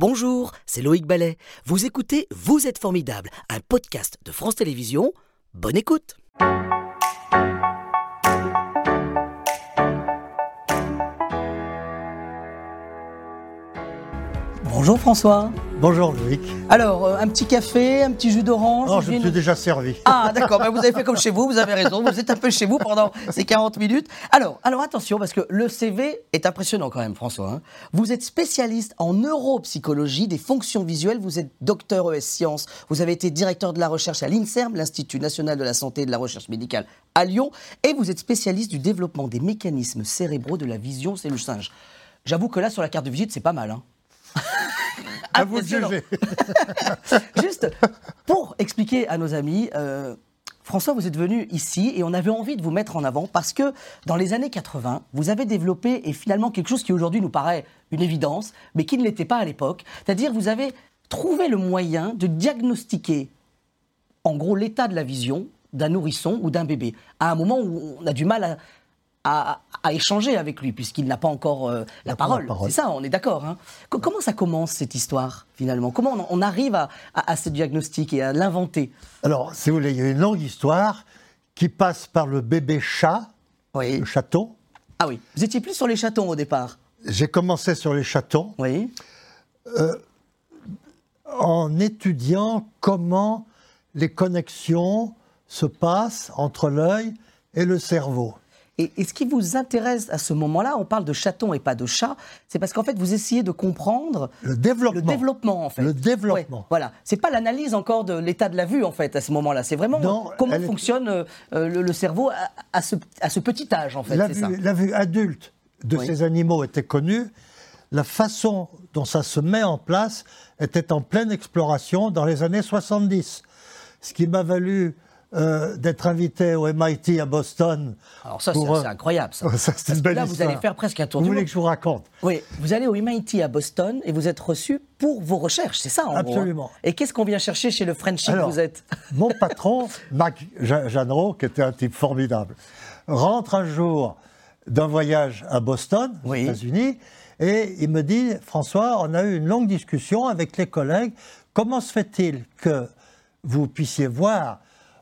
Bonjour, c'est Loïc Ballet. Vous écoutez Vous êtes formidable, un podcast de France Télévisions. Bonne écoute. Bonjour François. Bonjour Loïc. Alors, euh, un petit café, un petit jus d'orange Non, je me suis déjà servi. Ah d'accord, Ben, vous avez fait comme chez vous, vous avez raison, vous êtes un peu chez vous pendant ces 40 minutes. Alors, alors attention, parce que le CV est impressionnant quand même, François. hein. Vous êtes spécialiste en neuropsychologie des fonctions visuelles, vous êtes docteur ES Sciences, vous avez été directeur de la recherche à l'INSERM, l'Institut national de la santé et de la recherche médicale à Lyon, et vous êtes spécialiste du développement des mécanismes cérébraux de la vision cellule singe. J'avoue que là, sur la carte de visite, c'est pas mal. Hein. À vous juger. Juste pour expliquer à nos amis, euh, François, vous êtes venu ici et on avait envie de vous mettre en avant parce que dans les années 80, vous avez développé et finalement quelque chose qui aujourd'hui nous paraît une évidence, mais qui ne l'était pas à l'époque. C'est-à-dire vous avez trouvé le moyen de diagnostiquer en gros l'état de la vision d'un nourrisson ou d'un bébé à un moment où on a du mal à, à- à échanger avec lui puisqu'il n'a pas encore euh, la, parole. C'est ça, on est d'accord. hein. Co- comment ça commence cette histoire finalement? Comment on, on arrive à, à- à ce diagnostic et à l'inventer? Alors, si vous voulez, il y a une longue histoire qui passe par le bébé chat, Oui. le chaton. Ah oui. Vous étiez plus sur les chatons au départ. J'ai commencé sur les chatons Oui. en étudiant comment les connexions se passent entre l'œil et le cerveau. Et, et ce qui vous intéresse à ce moment-là, on parle de chaton et pas de chat, c'est parce qu'en fait vous essayez de comprendre Le développement. le développement en fait. Le développement. Ouais, voilà, c'est pas l'analyse encore de l'état de la vue en fait à ce moment-là. C'est vraiment Non, comment est- fonctionne euh, euh, le, le cerveau à, à ce, à ce petit âge en fait. la, ça. vue, la vue adulte de Oui. ces animaux était connue. La façon dont ça se met en place était en pleine exploration dans les années 70. Ce qui m'a valu euh, d'être invité au MIT à Boston. Alors ça, c'est euh, incroyable. Ça. Ça, c'est une belle là, vous histoire. allez faire presque un tour Vous du voulez monde. que je vous raconte Oui, vous allez au MIT à Boston et vous êtes reçu pour vos recherches, c'est ça en gros, hein. Absolument. Et qu'est-ce qu'on vient chercher chez le Frenchie que vous êtes Mon patron, Mac Jeanneret, qui était un type formidable, rentre un jour d'un voyage à Boston, aux Oui. États-Unis, et il me dit François, on a eu une longue discussion avec les collègues. Comment se fait-il que vous puissiez voir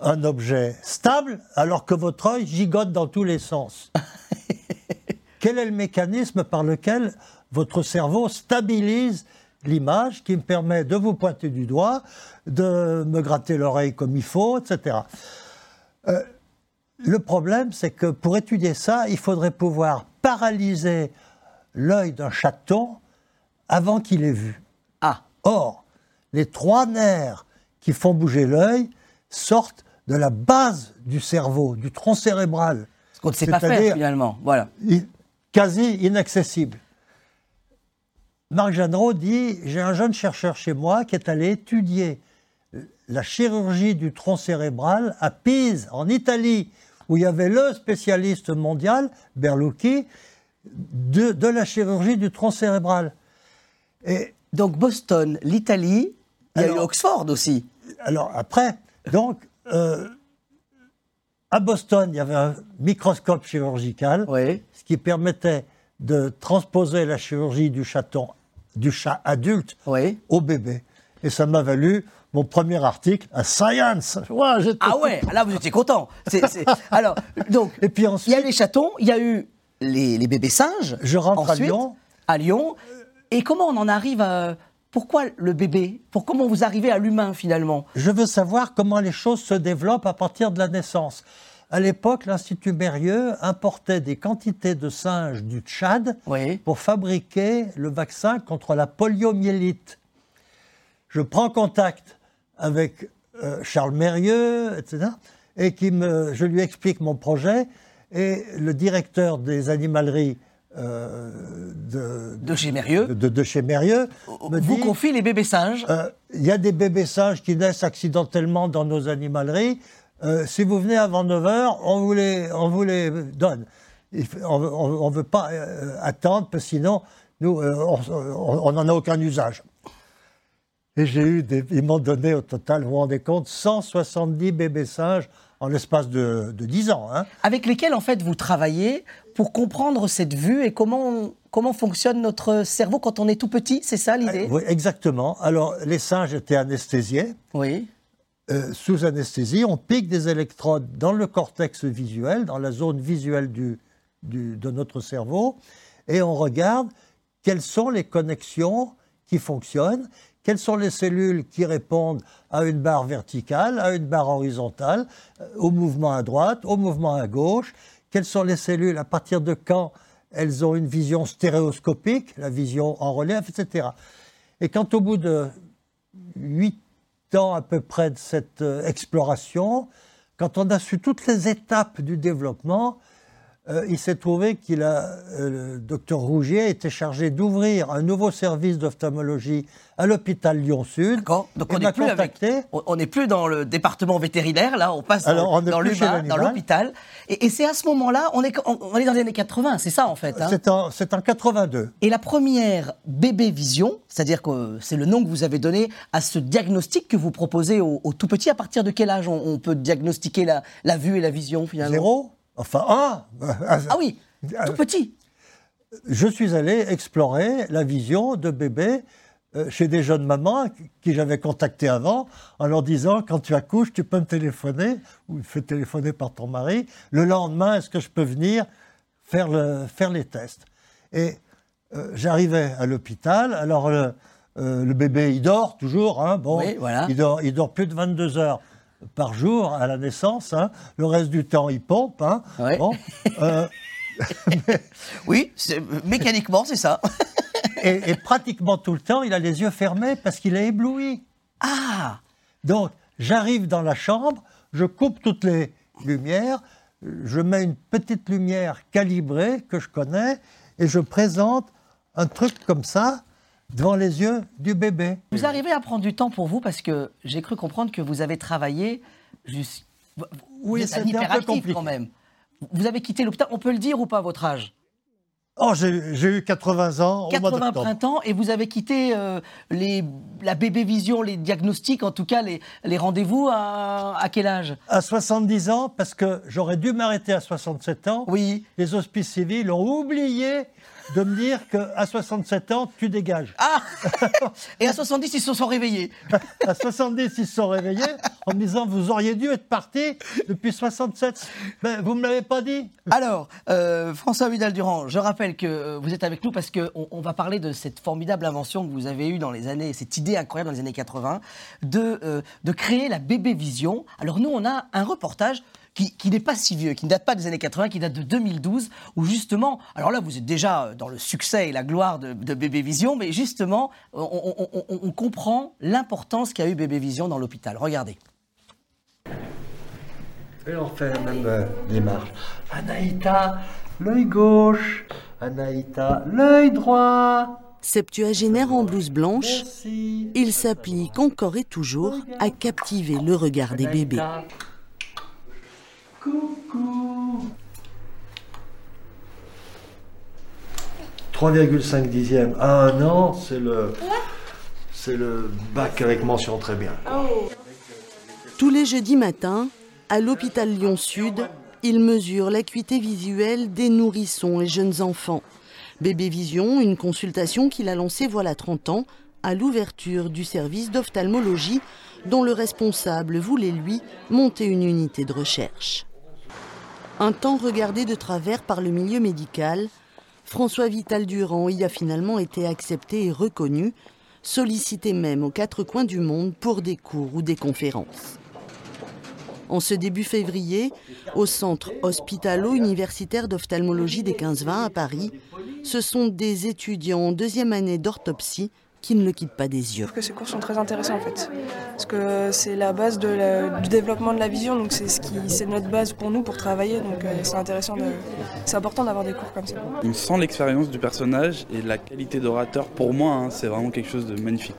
un objet stable alors que votre œil gigote dans tous les sens Quel est le mécanisme par lequel votre cerveau stabilise l'image qui me permet de vous pointer du doigt, de me gratter l'oreille comme il faut, etc. Euh, le problème, c'est que pour étudier ça, il faudrait pouvoir paralyser l'œil d'un chaton avant qu'il ait vu. Ah, Or, les trois nerfs qui font bouger l'œil sortent de la base du cerveau, du tronc cérébral. ce qu'on ne sait pas faire C'est-à-dire- finalement. Voilà. Quasi inaccessible. Marc Jeanneret dit J'ai un jeune chercheur chez moi qui est allé étudier la chirurgie du tronc cérébral à Pise, en Italie, où il y avait le spécialiste mondial, Berlucchi, de, de la chirurgie du tronc cérébral. Et Donc Boston, l'Italie, il y a eu Oxford aussi. alors après, donc, euh, à Boston, il y avait un microscope chirurgical. Oui. ce qui permettait de transposer la chirurgie du chaton, du chat adulte Oui. au bébé. Et ça m'a valu mon premier article à Science. Ah ouais, là vous étiez content. Alors, donc, Et puis il y a ensuite, les chatons, il y a eu les, les bébés singes. Je rentre à Ensuite, Lyon. À Lyon. Et comment on en arrive à... Pourquoi le bébé? Pour comment vous arrivez à l'humain finalement? Je veux savoir comment les choses se développent à partir de la naissance. À l'époque, l'Institut Mérieux importait des quantités de singes du Tchad Oui. pour fabriquer le vaccin contre la poliomyélite. Je prends contact avec euh, Charles Mérieux, etc., et qui me, je lui explique mon projet, et le directeur des animaleries euh, de, De chez Mérieux. de, de chez Mérieux me Vous dit confie les bébés singes. euh, il y a des bébés singes qui naissent accidentellement dans nos animaleries. Euh, si vous venez avant 9h, on vous les, on vous les donne. On ne veut pas attendre, parce que sinon, nous, on n'en a aucun usage. Et j'ai eu des. Ils m'ont donné au total, vous vous rendez compte, 170 bébés singes en l'espace de, de 10 ans. hein. Avec lesquels, en fait, vous travaillez pour comprendre cette vue et comment, comment fonctionne notre cerveau quand on est tout petit, c'est ça l'idée? Oui, exactement. Alors, les singes étaient anesthésiés. Oui. Euh, sous anesthésie, on pique des électrodes dans le cortex visuel, dans la zone visuelle du, du- de notre cerveau, et on regarde quelles sont les connexions qui fonctionnent, quelles sont les cellules qui répondent à une barre verticale, à une barre horizontale, euh, au mouvement à droite, au mouvement à gauche, quelles sont les cellules, à partir de quand elles ont une vision stéréoscopique, la vision en relief, etc. Et quand au bout de huit ans à peu près de cette euh, exploration, quand on a su toutes les étapes du développement, euh, il s'est trouvé qu'il a, euh, le docteur Rougier était chargé d'ouvrir un nouveau service d'ophtalmologie à l'hôpital Lyon-Sud. D'accord. Donc on n'est plus avec, contacté. on- on n'est plus dans le département vétérinaire, là, on passe dans, Alors, on dans l'humain, dans l'hôpital. Et, et c'est à ce moment-là, on est, on, on est dans les années 80, c'est ça en fait. hein? C'est en, c'est en 82. Et la première bébé vision, c'est-à-dire que c'est le nom que vous avez donné à ce diagnostic que vous proposez aux, aux tout petits, à partir de quel âge on, on peut diagnostiquer la, la vue et la vision finalement? Zéro Enfin, un Ah oui, tout petit. je suis allé explorer la vision de bébés euh, chez des jeunes mamans qui j'avais contacté avant en leur disant quand tu accouches, tu peux me téléphoner ou fais téléphoner par ton mari. Le lendemain, est-ce que je peux venir faire, le- faire les tests? Et euh, j'arrivais à l'hôpital. Alors le, euh, le bébé, il dort toujours. hein, bon, Oui, voilà. il, dort, il dort plus de 22 heures par jour à la naissance. hein. Le reste du temps, il pompe. hein. Ouais. Bon, euh, Oui, mécaniquement, c'est ça. et, et pratiquement tout le temps, il a les yeux fermés parce qu'il est ébloui. Ah Donc, j'arrive dans la chambre, je coupe toutes les lumières, je mets une petite lumière calibrée que je connais et je présente un truc comme ça devant les yeux du bébé. Vous arrivez à prendre du temps pour vous parce que j'ai cru comprendre que vous avez travaillé juste. Oui, c'était un peu compliqué. quand même. Vous avez quitté l'hôpital, on peut le dire ou pas votre âge? Oh, j'ai eu 80 ans au mois 80 d'octobre. printemps et vous avez quitté euh, les, la bébé vision, les diagnostics, en tout cas les, les rendez-vous à, à quel âge? À 70 ans, parce que j'aurais dû m'arrêter à 67 ans, Oui. les hospices civils ont oublié de me dire qu'à 67 ans, tu dégages. Ah Et à 70, ils se sont réveillés. À 70, ils se sont réveillés en me disant Vous auriez dû être parti depuis 67. Ben, vous ne me l'avez pas dit. Alors, euh, François Vidal-Durand, je rappelle que euh, vous êtes avec nous parce qu'on on va parler de cette formidable invention que vous avez eue dans les années, cette idée incroyable dans les années 80, de, euh, de créer la bébé vision. Alors nous, on a un reportage qui, qui n'est pas si vieux, qui ne date pas des années 80, qui date de 2012, où justement, alors là, vous êtes déjà dans le succès et la gloire de, de Bébé Vision, mais justement, on, on- on- on- on comprend l'importance qu'a eu Bébé Vision dans l'hôpital. Regardez. Et on fait même euh, les marches. Anaïta, l'œil gauche. Anaïta, l'œil droit. Septuagénaire en blouse blanche, Merci. il s'applique encore et toujours à captiver le regard des bébés. Anaïta. Coucou. 3,5 dixièmes à un an, c'est le, c'est le bac avec mention très bien. Tous les jeudis matins, à l'hôpital Lyon-Sud, il mesure l'acuité visuelle des nourrissons et jeunes enfants. Bébé Vision, une consultation qu'il a lancée voilà 30 ans, à l'ouverture du service d'ophtalmologie, dont le responsable voulait, lui, monter une unité de recherche. Un temps regardé de travers par le milieu médical, François Vital Durand y a finalement été accepté et reconnu, sollicité même aux quatre coins du monde pour des cours ou des conférences. En ce début février, au centre hospitalo-universitaire d'ophtalmologie des 15-20 à Paris, ce sont des étudiants en deuxième année d'orthopsie qui ne le quittent pas des yeux. trouve que ces cours sont très intéressants en fait. Parce que c'est la base de la- du développement de la vision, donc c'est ce qui, c'est notre base pour nous pour travailler, donc euh, c'est intéressant, de- c'est important d'avoir des cours comme ça. On sent l'expérience du personnage et la qualité d'orateur. Pour moi, hein, c'est vraiment quelque chose de magnifique.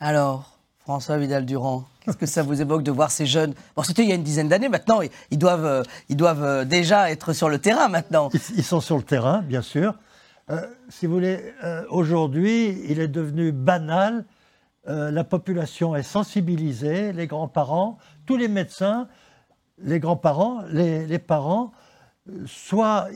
Alors, François Vidal-Durand, qu'est-ce que ça vous évoque de voir ces jeunes? Bon, c'était il y a une dizaine d'années maintenant, ils- doivent, euh, ils doivent euh, déjà être sur le terrain maintenant. Ils, ils sont sur le terrain, bien sûr. Euh, si vous voulez, euh, aujourd'hui, il est devenu banal euh, la population est sensibilisée, les grands-parents, tous les médecins, les grands-parents, les, les parents, soit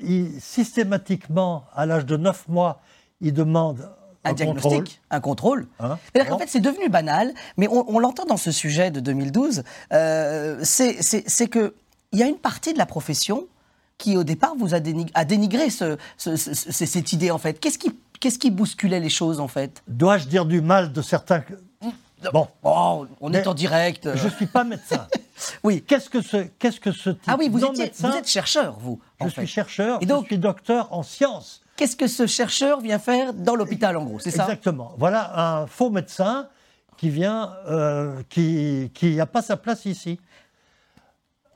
ils- systématiquement, à l'âge de 9 mois, ils demandent Un, un, diagnostic, contrôle. un contrôle. hein? C'est-à-dire qu'en fait, c'est devenu banal, mais on, on l'entend dans ce sujet de 2012, euh, c'est c'est- c'est que il y a une partie de la profession qui, au départ, vous a, dénig- a dénigré ce- ce- ce- ce- cette idée, en fait. Qu'est-ce qui, qu'est-ce qui bousculait les choses, en fait? Dois-je dire du mal de certains Bon, Oh, on est en direct. je ne suis pas médecin. Oui. Qu'est-ce que ce, qu'est-ce que ce type Ah oui, vous, non étiez, médecin vous êtes chercheur, vous. Je suis chercheur, Et donc- je suis docteur en sciences. Qu'est-ce que ce chercheur vient faire dans l'hôpital, en gros C'est ça? Exactement. Voilà un faux médecin qui vient, euh, qui qui n'a pas sa place ici.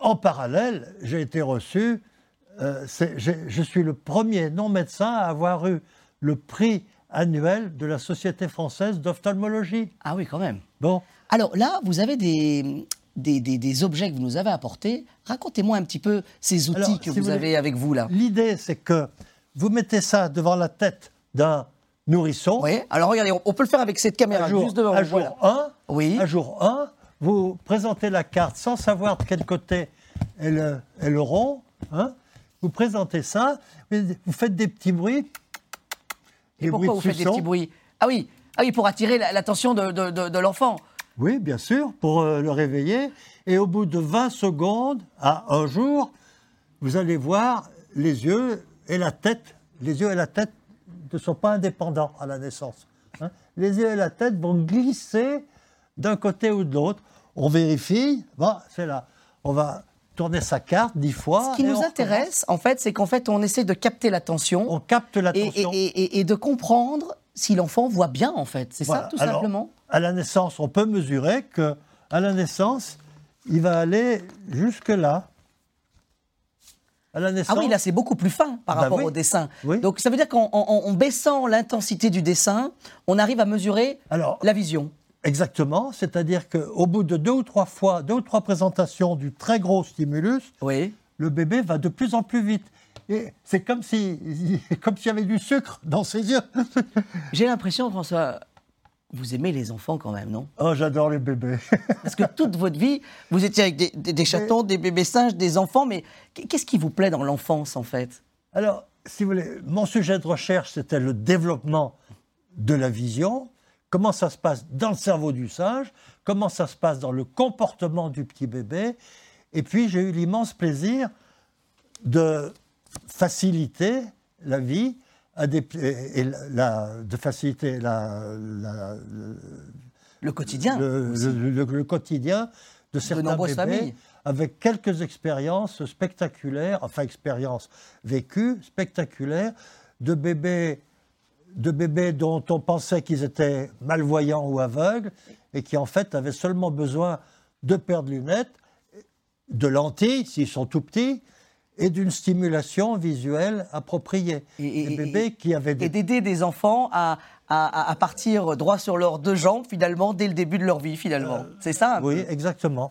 En parallèle, j'ai été reçu. Euh, je suis le premier non-médecin à avoir eu le prix annuel de la Société française d'ophtalmologie. Ah oui, quand même. Bon, Alors là, vous avez des, des, des- des objets que vous nous avez apportés. Racontez-moi un petit peu ces outils Alors, que si vous, vous avez voulez- avec vous là. l'idée, c'est que vous mettez ça devant la tête d'un nourrisson. Oui, alors regardez, on, peut le faire avec cette caméra Un jour, juste devant un vous. jour voilà. 1, Oui. un jour 1, vous présentez la carte sans savoir de quel côté est le, est le rond. hein. Vous présentez ça, vous faites des petits bruits. Et pourquoi vous faites des petits bruits? Ah oui, ah oui, pour attirer la- l'attention de, de- de- de l'enfant. Oui, bien sûr, pour euh, le réveiller. Et au bout de 20 secondes, à un jour, vous allez voir les yeux et la tête. Les yeux et la tête ne sont pas indépendants à la naissance. hein. Les yeux et la tête vont glisser d'un côté ou de l'autre. On vérifie, bon, c'est là. On va tourner sa carte dix fois. Ce qui nous intéresse, en fait, c'est qu'en fait, on essaie de capter l'attention. On capte et, l'attention. et- et- et de comprendre si l'enfant voit bien, en fait. C'est Voilà. ça, tout Alors, simplement À la naissance, on peut mesurer que à la naissance, il va aller jusque là. À la Ah naissance. oui, là, c'est beaucoup plus fin par Bah rapport oui. au dessin. Oui. Donc, ça veut dire qu'en en- en baissant l'intensité du dessin, on arrive à mesurer Alors, la vision. Exactement, c'est-à-dire qu'au bout de deux ou trois fois, deux ou trois présentations du très gros stimulus, Oui. le bébé va de plus en plus vite. Et c'est comme si, comme s'il y avait du sucre dans ses yeux. J'ai l'impression, François, vous aimez les enfants quand même, non? Oh, j'adore les bébés. Parce que toute votre vie, vous étiez avec des, des- des chatons, des bébés singes, des enfants, mais qu'est-ce qui vous plaît dans l'enfance, en fait? Alors, si vous voulez, mon sujet de recherche, c'était le développement de la vision. Comment ça se passe dans le cerveau du singe? Comment ça se passe dans le comportement du petit bébé? Et puis, j'ai eu l'immense plaisir de faciliter la vie à des, et, la- de faciliter la, la- Le quotidien. le, aussi. le- le- le quotidien de certains nombreuses bébés familles. avec quelques expériences spectaculaires, enfin expériences vécues, spectaculaires, de bébés, de bébés dont on pensait qu'ils étaient malvoyants ou aveugles et qui en fait avaient seulement besoin de paires de lunettes, de lentilles s'ils sont tout petits, et d'une stimulation visuelle appropriée. Et- et- des bébés qui avaient et des d'aider des enfants à, à- à partir droit sur leurs deux jambes, finalement, dès le début de leur vie, finalement. C'est ça Oui, peu? exactement.